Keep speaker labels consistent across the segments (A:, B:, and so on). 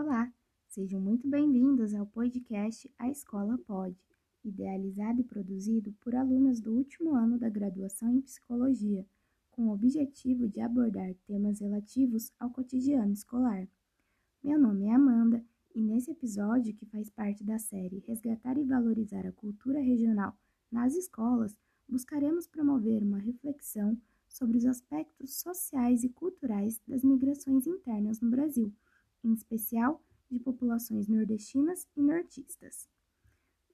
A: Olá, sejam muito bem-vindos ao podcast A Escola Pode, idealizado e produzido por alunas do último ano da graduação em Psicologia, com o objetivo de abordar temas relativos ao cotidiano escolar. Meu nome é Amanda e nesse episódio, que faz parte da série Resgatar e Valorizar a Cultura Regional nas Escolas, buscaremos promover uma reflexão sobre os aspectos sociais e culturais das migrações internas no Brasil, em especial de populações nordestinas e nortistas.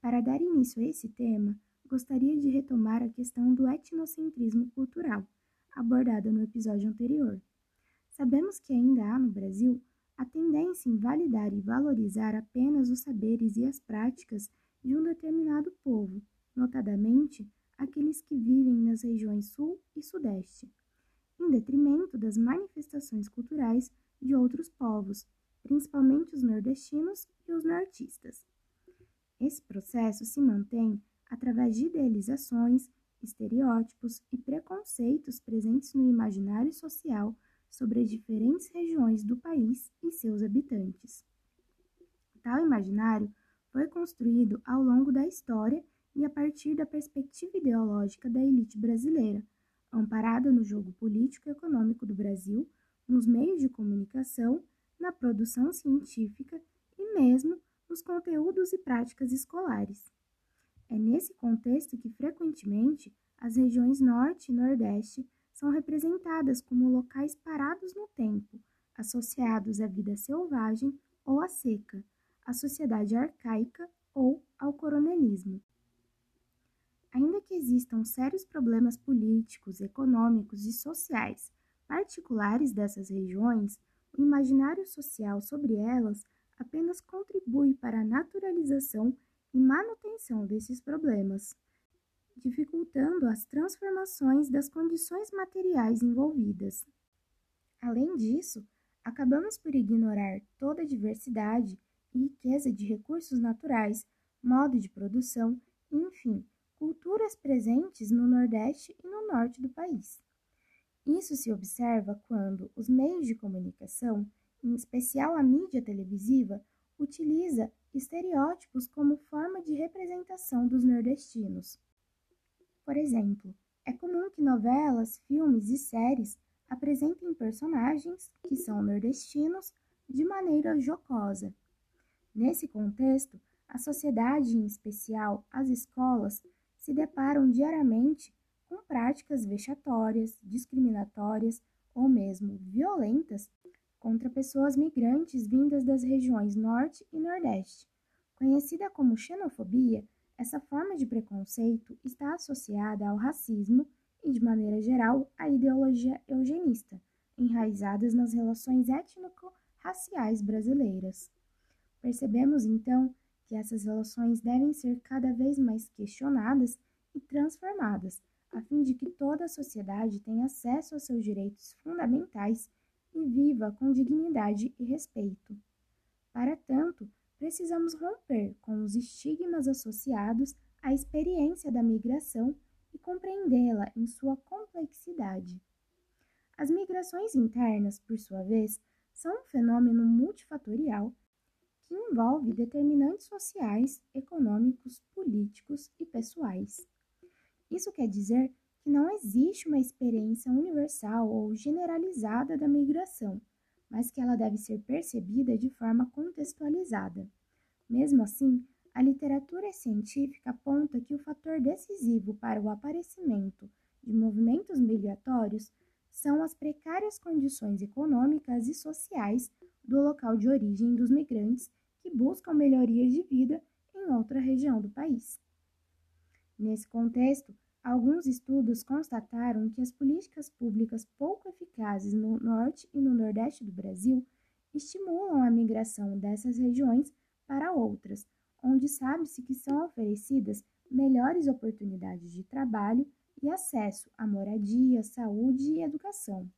A: Para dar início a esse tema, gostaria de retomar a questão do etnocentrismo cultural, abordada no episódio anterior. Sabemos que ainda há no Brasil a tendência em validar e valorizar apenas os saberes e as práticas de um determinado povo, notadamente aqueles que vivem nas regiões Sul e Sudeste, em detrimento das manifestações culturais de outros povos, principalmente os nordestinos e os nortistas. Esse processo se mantém através de idealizações, estereótipos e preconceitos presentes no imaginário social sobre as diferentes regiões do país e seus habitantes. Tal imaginário foi construído ao longo da história e a partir da perspectiva ideológica da elite brasileira, amparada no jogo político e econômico do Brasil, nos meios de comunicação, na produção científica e mesmo nos conteúdos e práticas escolares. É nesse contexto que, frequentemente, as regiões Norte e Nordeste são representadas como locais parados no tempo, associados à vida selvagem ou à seca, à sociedade arcaica ou ao coronelismo. Ainda que existam sérios problemas políticos, econômicos e sociais particulares dessas regiões, o imaginário social sobre elas apenas contribui para a naturalização e manutenção desses problemas, dificultando as transformações das condições materiais envolvidas. Além disso, acabamos por ignorar toda a diversidade e riqueza de recursos naturais, modo de produção, enfim, culturas presentes no Nordeste e no Norte do país. Isso se observa quando os meios de comunicação, em especial a mídia televisiva, utiliza estereótipos como forma de representação dos nordestinos. Por exemplo, é comum que novelas, filmes e séries apresentem personagens que são nordestinos de maneira jocosa. Nesse contexto, a sociedade, em especial as escolas, se deparam diariamente com práticas vexatórias, discriminatórias ou mesmo violentas contra pessoas migrantes vindas das regiões Norte e Nordeste. Conhecida como xenofobia, essa forma de preconceito está associada ao racismo e, de maneira geral, à ideologia eugenista, enraizadas nas relações étnico-raciais brasileiras. Percebemos então que essas relações devem ser cada vez mais questionadas e transformadas, a fim de que toda a sociedade tenha acesso aos seus direitos fundamentais e viva com dignidade e respeito. Para tanto, precisamos romper com os estigmas associados à experiência da migração e compreendê-la em sua complexidade. As migrações internas, por sua vez, são um fenômeno multifatorial que envolve determinantes sociais, econômicos, políticos e pessoais. Isso quer dizer que não existe uma experiência universal ou generalizada da migração, mas que ela deve ser percebida de forma contextualizada. Mesmo assim, a literatura científica aponta que o fator decisivo para o aparecimento de movimentos migratórios são as precárias condições econômicas e sociais do local de origem dos migrantes que buscam melhorias de vida em outra região do país. Nesse contexto, alguns estudos constataram que as políticas públicas pouco eficazes no norte e no nordeste do Brasil estimulam a migração dessas regiões para outras, onde sabe-se que são oferecidas melhores oportunidades de trabalho e acesso à moradia, saúde e educação.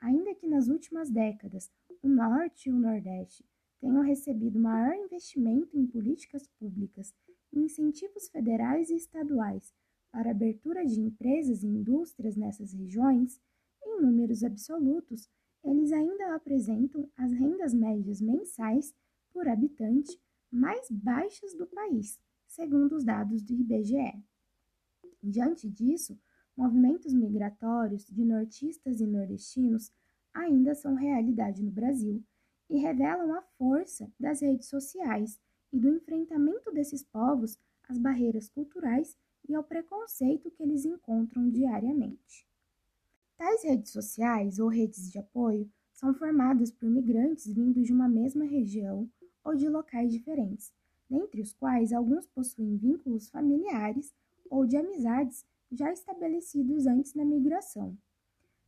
A: Ainda que nas últimas décadas o Norte e o Nordeste tenham recebido maior investimento em políticas públicas e incentivos federais e estaduais para abertura de empresas e indústrias nessas regiões, em números absolutos, eles ainda apresentam as rendas médias mensais por habitante mais baixas do país, segundo os dados do IBGE. Diante disso, movimentos migratórios de nortistas e nordestinos ainda são realidade no Brasil e revelam a força das redes sociais e do enfrentamento desses povos às barreiras culturais e ao preconceito que eles encontram diariamente. Tais redes sociais ou redes de apoio são formadas por migrantes vindos de uma mesma região ou de locais diferentes, dentre os quais alguns possuem vínculos familiares ou de amizades já estabelecidos antes da migração.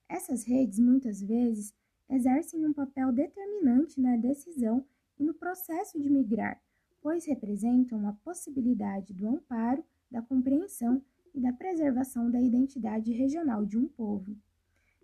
A: Essas redes, muitas vezes, exercem um papel determinante na decisão e no processo de migrar, pois representam a possibilidade do amparo, da compreensão e da preservação da identidade regional de um povo.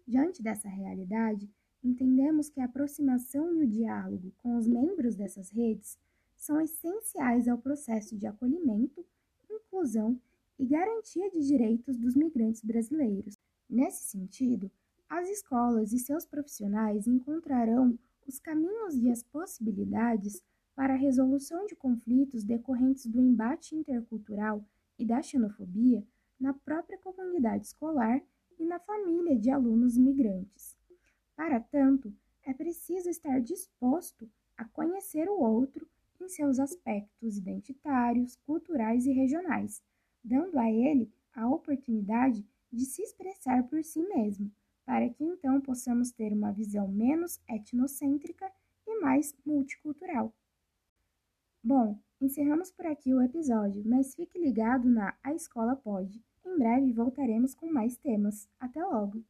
A: Diante dessa realidade, entendemos que a aproximação e o diálogo com os membros dessas redes são essenciais ao processo de acolhimento, inclusão e garantia de direitos dos migrantes brasileiros. Nesse sentido, as escolas e seus profissionais encontrarão os caminhos e as possibilidades para a resolução de conflitos decorrentes do embate intercultural e da xenofobia na própria comunidade escolar e na família de alunos imigrantes. Para tanto, é preciso estar disposto a conhecer o outro em seus aspectos identitários, culturais e regionais, dando a ele a oportunidade de se expressar por si mesmo, para que então possamos ter uma visão menos etnocêntrica e mais multicultural. Bom, encerramos por aqui o episódio, mas fique ligado na A Escola Pode. Em breve voltaremos com mais temas. Até logo!